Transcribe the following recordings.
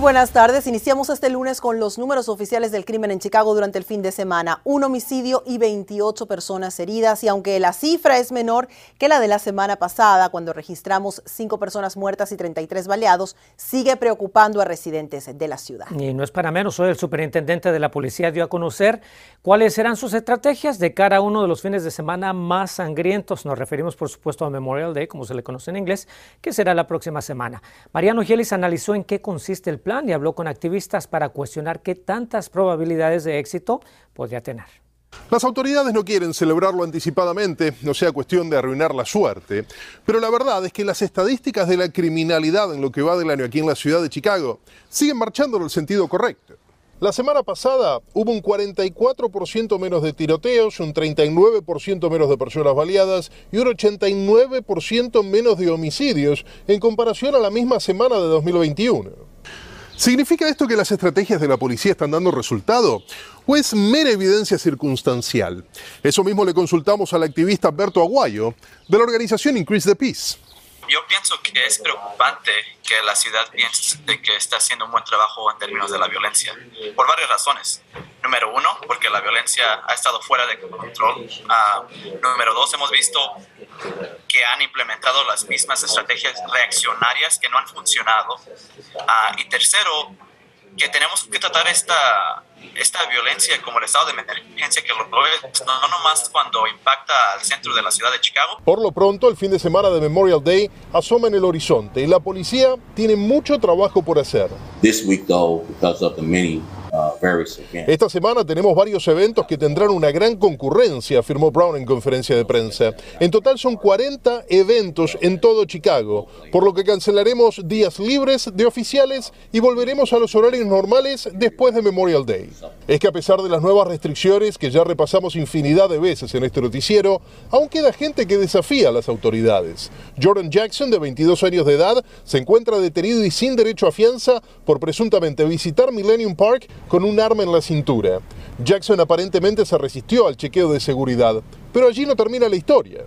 Buenas tardes. Iniciamos este lunes con los números oficiales del crimen en Chicago durante el fin de semana. Un homicidio y 28 personas heridas. Y aunque la cifra es menor que la de la semana pasada, cuando registramos 5 personas muertas y 33 baleados, sigue preocupando a residentes de la ciudad. Y no es para menos. Hoy el superintendente de la policía dio a conocer cuáles serán sus estrategias de cara a uno de los fines de semana más sangrientos. Nos referimos, por supuesto, a Memorial Day, como se le conoce en inglés, que será la próxima semana. Mariano Gielis analizó en qué consiste el plan y habló con activistas para cuestionar qué tantas probabilidades de éxito podría tener. Las autoridades no quieren celebrarlo anticipadamente, no sea cuestión de arruinar la suerte, pero la verdad es que las estadísticas de la criminalidad en lo que va del año aquí en la ciudad de Chicago siguen marchando en el sentido correcto. La semana pasada hubo un 44% menos de tiroteos, un 39% menos de personas baleadas y un 89% menos de homicidios en comparación a la misma semana de 2021. ¿Significa esto que las estrategias de la policía están dando resultado? ¿O es mera evidencia circunstancial? Eso mismo le consultamos al activista Berto Aguayo de la organización Increase the Peace. Yo pienso que es preocupante que la ciudad piense que está haciendo un buen trabajo en términos de la violencia, por varias razones. Número uno, porque la violencia ha estado fuera de control. Ah, número dos, hemos visto que han implementado las mismas estrategias reaccionarias que no han funcionado. Ah, y tercero, que tenemos que tratar esta, esta violencia como el estado de emergencia que lo es, no nomás cuando impacta al centro de la ciudad de Chicago. Por lo pronto, el fin de semana de Memorial Day asoma en el horizonte y la policía tiene mucho trabajo por hacer. This week, though, because of the many uh, Esta semana tenemos varios eventos que tendrán una gran concurrencia, afirmó Brown en conferencia de prensa. En total son 40 eventos en todo Chicago, por lo que cancelaremos días libres de oficiales y volveremos a los horarios normales después de Memorial Day. Es que a pesar de las nuevas restricciones que ya repasamos infinidad de veces en este noticiero, aún queda gente que desafía a las autoridades. Jordan Jackson, de 22 años de edad, se encuentra detenido y sin derecho a fianza por presuntamente visitar Millennium Park con un arma en la cintura. Jackson aparentemente se resistió al chequeo de seguridad, pero allí no termina la historia.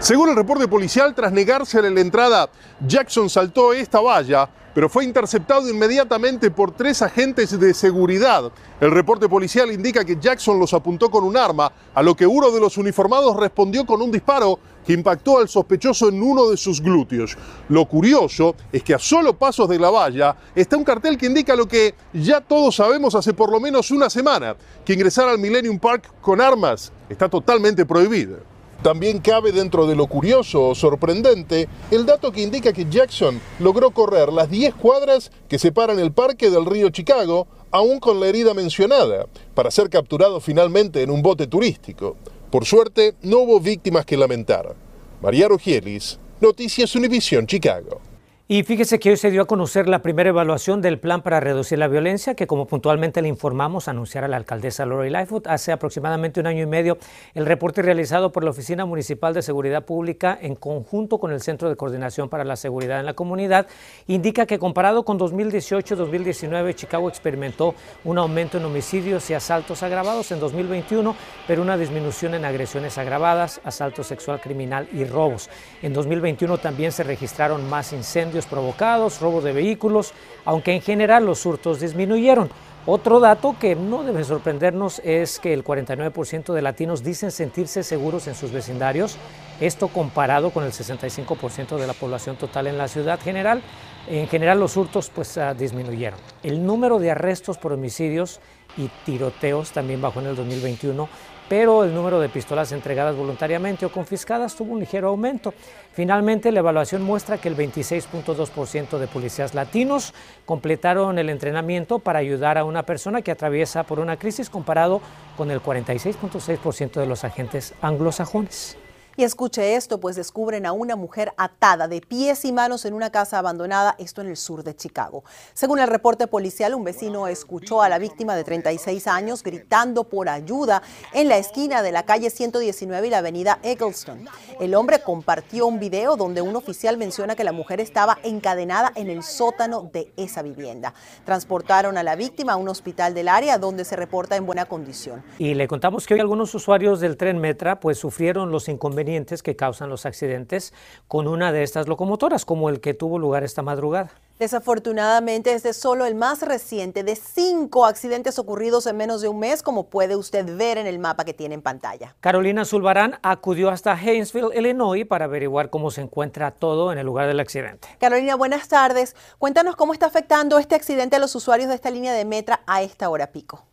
Según el reporte policial, tras negarse a la entrada, Jackson saltó esta valla, pero fue interceptado inmediatamente por tres agentes de seguridad. El reporte policial indica que Jackson los apuntó con un arma, a lo que uno de los uniformados respondió con un disparo que impactó al sospechoso en uno de sus glúteos. Lo curioso es que a solo pasos de la valla está un cartel que indica lo que ya todos sabemos hace por lo menos una semana, que ingresar al Millennium Park con armas está totalmente prohibido. También cabe dentro de lo curioso o sorprendente el dato que indica que Jackson logró correr las 10 cuadras que separan el parque del río Chicago, aún con la herida mencionada, para ser capturado finalmente en un bote turístico. Por suerte, no hubo víctimas que lamentar. María Rogielis, Noticias Univisión Chicago. Y fíjese que hoy se dio a conocer la primera evaluación del plan para reducir la violencia, que como puntualmente le informamos, anunciara la alcaldesa Lori Lightfoot hace aproximadamente un año y medio. El reporte realizado por la Oficina Municipal de Seguridad Pública en conjunto con el Centro de Coordinación para la Seguridad en la Comunidad indica que comparado con 2018-2019, Chicago experimentó un aumento en homicidios y asaltos agravados en 2021, pero una disminución en agresiones agravadas, asalto sexual criminal y robos. En 2021 también se registraron más incendios provocados, robos de vehículos, aunque en general los hurtos disminuyeron. Otro dato que no debe sorprendernos es que el 49% de latinos dicen sentirse seguros en sus vecindarios, esto comparado con el 65% de la población total en la ciudad general. En general los hurtos pues ah, disminuyeron. El número de arrestos por homicidios y tiroteos también bajó en el 2021, pero el número de pistolas entregadas voluntariamente o confiscadas tuvo un ligero aumento. Finalmente, la evaluación muestra que el 26.2% de policías latinos completaron el entrenamiento para ayudar a una persona que atraviesa por una crisis comparado con el 46.6% de los agentes anglosajones. Y escuche esto, pues descubren a una mujer atada de pies y manos en una casa abandonada, esto en el sur de Chicago. Según el reporte policial, un vecino escuchó a la víctima de 36 años gritando por ayuda en la esquina de la calle 119 y la avenida Eggleston. El hombre compartió un video donde un oficial menciona que la mujer estaba encadenada en el sótano de esa vivienda. Transportaron a la víctima a un hospital del área donde se reporta en buena condición. Y le contamos que hoy algunos usuarios del tren Metra pues sufrieron los inconvenientes que causan los accidentes con una de estas locomotoras, como el que tuvo lugar esta madrugada. Desafortunadamente, este es solo el más reciente de cinco accidentes ocurridos en menos de un mes, como puede usted ver en el mapa que tiene en pantalla. Carolina Zulbarán acudió hasta Haynesville, Illinois, para averiguar cómo se encuentra todo en el lugar del accidente. Carolina, buenas tardes. Cuéntanos cómo está afectando este accidente a los usuarios de esta línea de Metra a esta hora pico.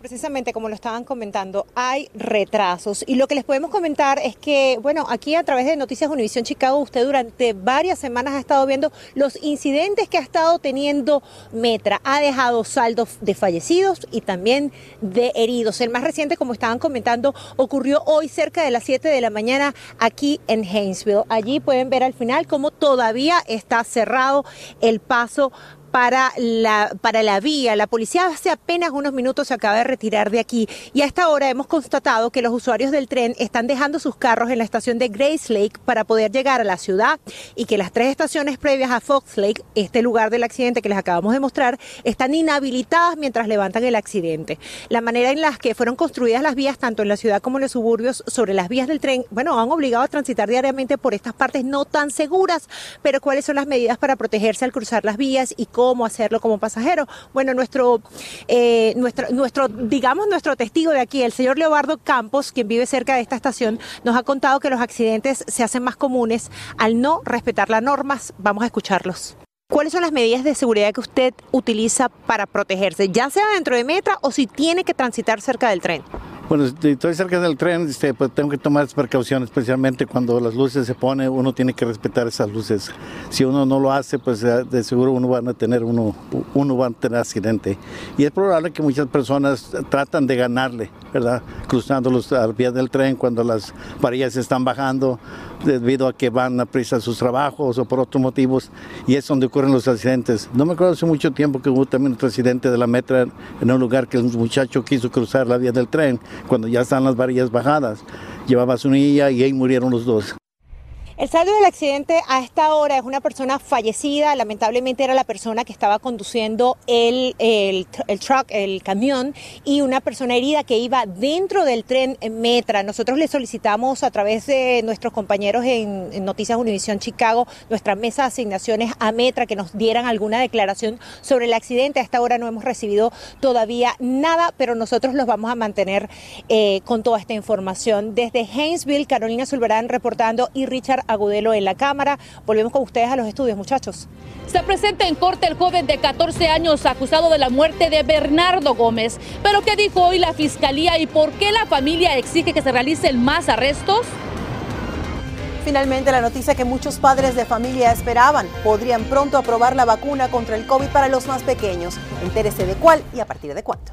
Precisamente como lo estaban comentando, hay retrasos y lo que les podemos comentar es que, bueno, aquí a través de Noticias Univisión Chicago, usted durante varias semanas ha estado viendo los incidentes que ha estado teniendo Metra. Ha dejado saldos de fallecidos y también de heridos. El más reciente, como estaban comentando, ocurrió hoy cerca de las 7 de la mañana aquí en Haynesville. Allí pueden ver al final cómo todavía está cerrado el paso para la, para la vía. La policía hace apenas unos minutos se acaba de retirar de aquí y a esta hora hemos constatado que los usuarios del tren están dejando sus carros en la estación de Grace Lake para poder llegar a la ciudad y que las tres estaciones previas a Fox Lake, este lugar del accidente que les acabamos de mostrar, están inhabilitadas mientras levantan el accidente. La manera en la que fueron construidas las vías, tanto en la ciudad como en los suburbios, sobre las vías del tren, bueno, han obligado a transitar diariamente por estas partes no tan seguras, pero ¿cuáles son las medidas para protegerse al cruzar las vías y hacerlo como pasajero. Bueno, nuestro, eh, nuestro, nuestro, digamos, nuestro testigo de aquí, el señor Leobardo Campos, quien vive cerca de esta estación, nos ha contado que los accidentes se hacen más comunes al no respetar las normas. Vamos a escucharlos. ¿Cuáles son las medidas de seguridad que usted utiliza para protegerse, ya sea dentro de Metra o si tiene que transitar cerca del tren? Bueno, estoy cerca del tren, este, pues tengo que tomar precauciones, especialmente cuando las luces se ponen, uno tiene que respetar esas luces. Si uno no lo hace, pues eh, de seguro uno va a tener uno, uno va a tener accidente. Y es probable que muchas personas tratan de ganarle, ¿verdad? Cruzando los pie del tren cuando las varillas están bajando debido a que van a prisa sus trabajos o por otros motivos y es donde ocurren los accidentes. No me acuerdo hace mucho tiempo que hubo también otro accidente de la metra en un lugar que el muchacho quiso cruzar la vía del tren cuando ya están las varillas bajadas. Llevaba su niña y ahí murieron los dos. El saldo del accidente a esta hora es una persona fallecida, lamentablemente era la persona que estaba conduciendo el, el, truck, el camión, y una persona herida que iba dentro del tren Metra. Nosotros le solicitamos a través de nuestros compañeros en, Noticias Univisión Chicago, nuestra mesa de asignaciones a Metra, que nos dieran alguna declaración sobre el accidente. A esta hora no hemos recibido todavía nada, pero nosotros los vamos a mantener eh, con toda esta información. Desde Haynesville, Carolina Zulberán reportando y Richard Agudelo en la Cámara. Volvemos con ustedes a los estudios, muchachos. Se presenta en corte el joven de 14 años acusado de la muerte de Bernardo Gómez. Pero ¿qué dijo hoy la fiscalía y por qué la familia exige que se realicen más arrestos? Finalmente, la noticia que muchos padres de familia esperaban. Podrían pronto aprobar la vacuna contra el COVID para los más pequeños. Entérese de cuál y a partir de cuánto.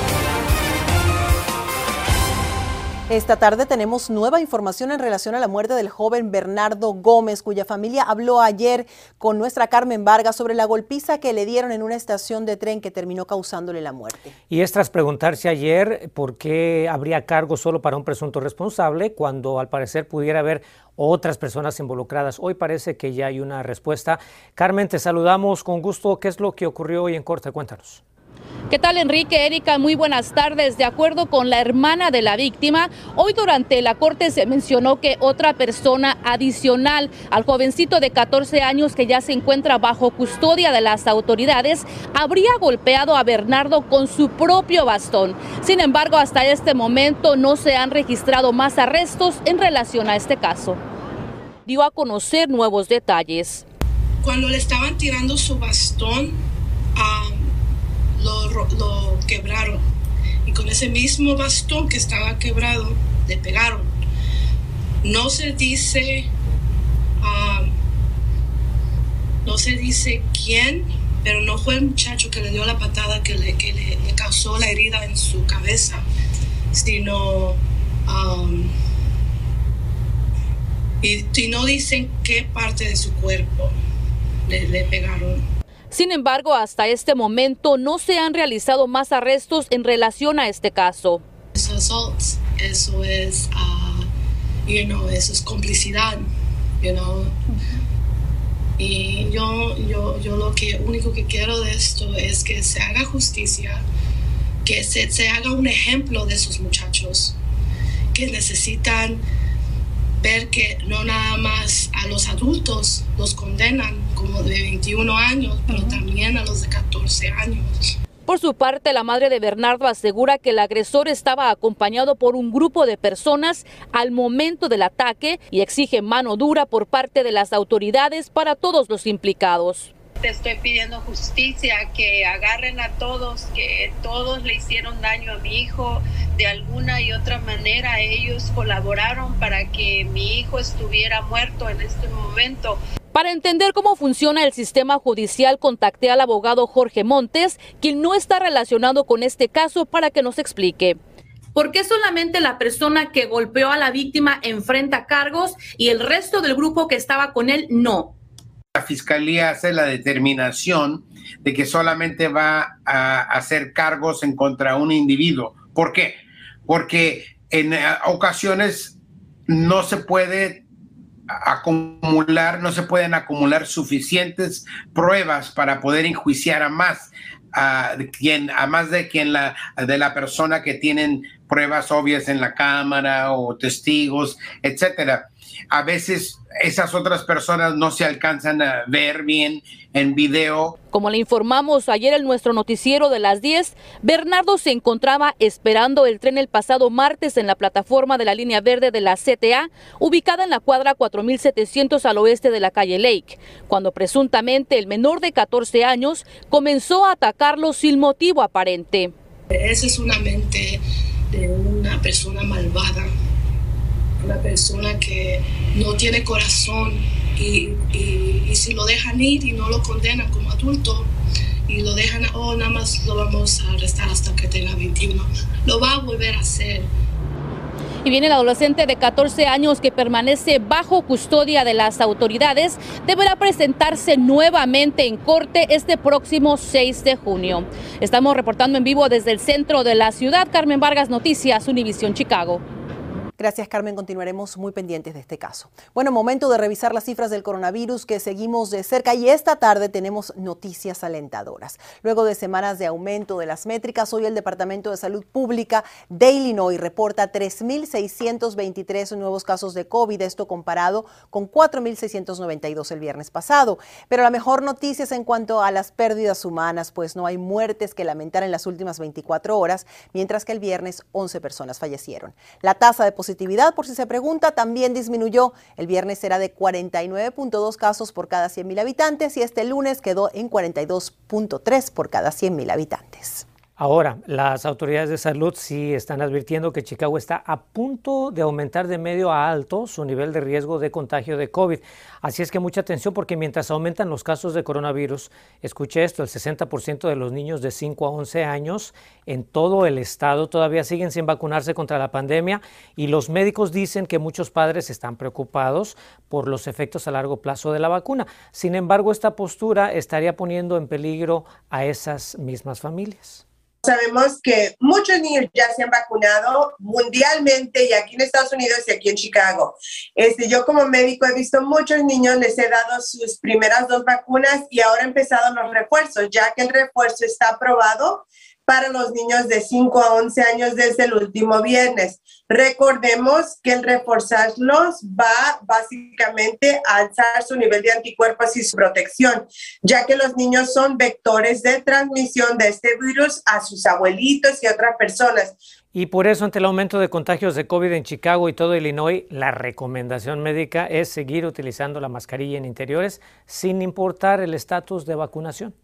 Esta tarde tenemos nueva información en relación a la muerte del joven Bernardo Gómez, cuya familia habló ayer con nuestra Carmen Vargas sobre la golpiza que le dieron en una estación de tren que terminó causándole la muerte. Y es tras preguntarse ayer por qué habría cargo solo para un presunto responsable, cuando al parecer pudiera haber otras personas involucradas. Hoy parece que ya hay una respuesta. Carmen, te saludamos con gusto. ¿Qué es lo que ocurrió hoy en corte? Cuéntanos. ¿Qué tal Enrique? Erika, muy buenas tardes. De acuerdo con la hermana de la víctima, hoy durante la corte se mencionó que otra persona adicional al jovencito de 14 años que ya se encuentra bajo custodia de las autoridades habría golpeado a Bernardo con su propio bastón. Sin embargo, hasta este momento no se han registrado más arrestos en relación a este caso. Dio a conocer nuevos detalles. Cuando le estaban tirando su bastón, a lo, quebraron. Y con ese mismo bastón que estaba quebrado, le pegaron. No se dice, no se dice quién, pero no fue el muchacho que le dio la patada que le, que le, causó la herida en su cabeza, sino... um, y, no dicen qué parte de su cuerpo le pegaron. Sin embargo, hasta este momento no se han realizado más arrestos en relación a este caso. Eso es assault, eso es, ah, you know, eso es complicidad, you know. Y yo, yo, yo lo que único que quiero de esto es que se haga justicia, que se, se haga un ejemplo de esos muchachos que necesitan ver que no nada más a los adultos los condenan como de 21 años, pero también a los de 14 años. Por su parte, la madre de Bernardo asegura que el agresor estaba acompañado por un grupo de personas al momento del ataque y exige mano dura por parte de las autoridades para todos los implicados. Te estoy pidiendo justicia, que agarren a todos, que todos le hicieron daño a mi hijo. De alguna y otra manera ellos colaboraron para que mi hijo estuviera muerto en este momento. Para entender cómo funciona el sistema judicial, contacté al abogado Jorge Montes, quien no está relacionado con este caso, para que nos explique. ¿Por qué solamente la persona que golpeó a la víctima enfrenta cargos y el resto del grupo que estaba con él no? La fiscalía hace la determinación de que solamente va a hacer cargos en contra de un individuo. ¿Por qué? Porque en eh, ocasiones no se puede acumular, no se pueden acumular suficientes pruebas para poder enjuiciar a más a quien a más de quien la de la persona que tienen pruebas obvias en la cámara o testigos, etcétera. A veces esas otras personas no se alcanzan a ver bien en video. Como le informamos ayer en nuestro noticiero de las 10, Bernardo se encontraba esperando el tren el pasado martes en la plataforma de la línea verde de la CTA, ubicada en la cuadra 4700 al oeste de la calle Lake, cuando presuntamente el menor de 14 años comenzó a atacarlo sin motivo aparente. Esa es una mente de una persona malvada, una persona que no tiene corazón y, y, y si lo dejan ir y no lo condenan como adulto y lo dejan, oh, nada más lo vamos a arrestar hasta que tenga 21, lo va a volver a hacer. Y viene el adolescente de 14 años que permanece bajo custodia de las autoridades, deberá presentarse nuevamente en corte este próximo 6 de junio. Estamos reportando en vivo desde el centro de la ciudad. Carmen Vargas, Noticias, Univisión Chicago. Gracias, Carmen. Continuaremos muy pendientes de este caso. Bueno, momento de revisar las cifras del coronavirus que seguimos de cerca y esta tarde tenemos noticias alentadoras. Luego de semanas de aumento de las métricas, hoy el Departamento de Salud Pública de Illinois reporta 3.623 nuevos casos de COVID, esto comparado con 4.692 el viernes pasado. Pero la mejor noticia es en cuanto a las pérdidas humanas, pues no hay muertes que lamentar en las últimas 24 horas, mientras que el viernes 11 personas fallecieron. La tasa de positividad, por si se pregunta, también disminuyó. El viernes era de 49.2 casos por cada 100.000 habitantes y este lunes quedó en 42.3 por cada 100.000 habitantes. Ahora, las autoridades de salud sí están advirtiendo que Chicago está a punto de aumentar de medio a alto su nivel de riesgo de contagio de COVID. Así es que mucha atención porque mientras aumentan los casos de coronavirus, escuche esto, el 60% de los niños de 5 a 11 años en todo el estado todavía siguen sin vacunarse contra la pandemia y los médicos dicen que muchos padres están preocupados por los efectos a largo plazo de la vacuna. Sin embargo, esta postura estaría poniendo en peligro a esas mismas familias. Sabemos que muchos niños ya se han vacunado mundialmente y aquí en Estados Unidos y aquí en Chicago. Este, yo como médico he visto muchos niños, les he dado sus primeras dos vacunas y ahora han empezado los refuerzos, ya que el refuerzo está aprobado para los niños de 5 a 11 años desde el último viernes. Recordemos que el reforzarlos va básicamente a alzar su nivel de anticuerpos y su protección, ya que los niños son vectores de transmisión de este virus a sus abuelitos y otras personas. Y por eso, ante el aumento de contagios de COVID en Chicago y todo Illinois, la recomendación médica es seguir utilizando la mascarilla en interiores sin importar el estatus de vacunación.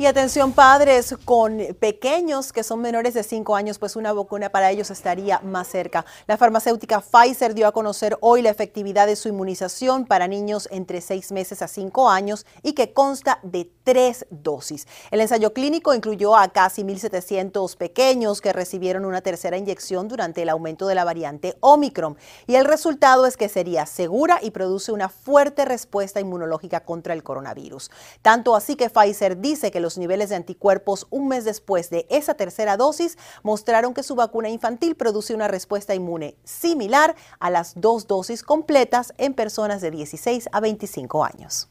Y atención padres con pequeños que son menores de 5 años, pues una vacuna para ellos estaría más cerca. La farmacéutica Pfizer dio a conocer hoy la efectividad de su inmunización para niños entre 6 meses a 5 años y que consta de tres dosis. El ensayo clínico incluyó a casi 1.700 pequeños que recibieron una tercera inyección durante el aumento de la variante Omicron. Y el resultado es que sería segura y produce una fuerte respuesta inmunológica contra el coronavirus. Tanto así que Pfizer dice que los niveles de anticuerpos un mes después de esa tercera dosis mostraron que su vacuna infantil produce una respuesta inmune similar a las dos dosis completas en personas de 16 a 25 años.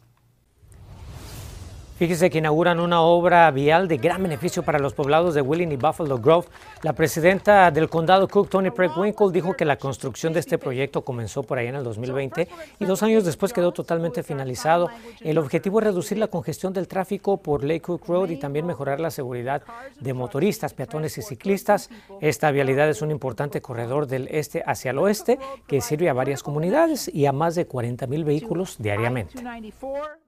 Fíjese que inauguran una obra vial de gran beneficio para los poblados de Wheeling y Buffalo Grove. La presidenta del condado Cook, Tony Preckwinkle, dijo que la construcción de este proyecto comenzó por ahí en el 2020 y dos años después quedó totalmente finalizado. El objetivo es reducir la congestión del tráfico por Lake Cook Road y también mejorar la seguridad de motoristas, peatones y ciclistas. Esta vialidad es un importante corredor del este hacia el oeste que sirve a varias comunidades y a más de 40 mil vehículos diariamente.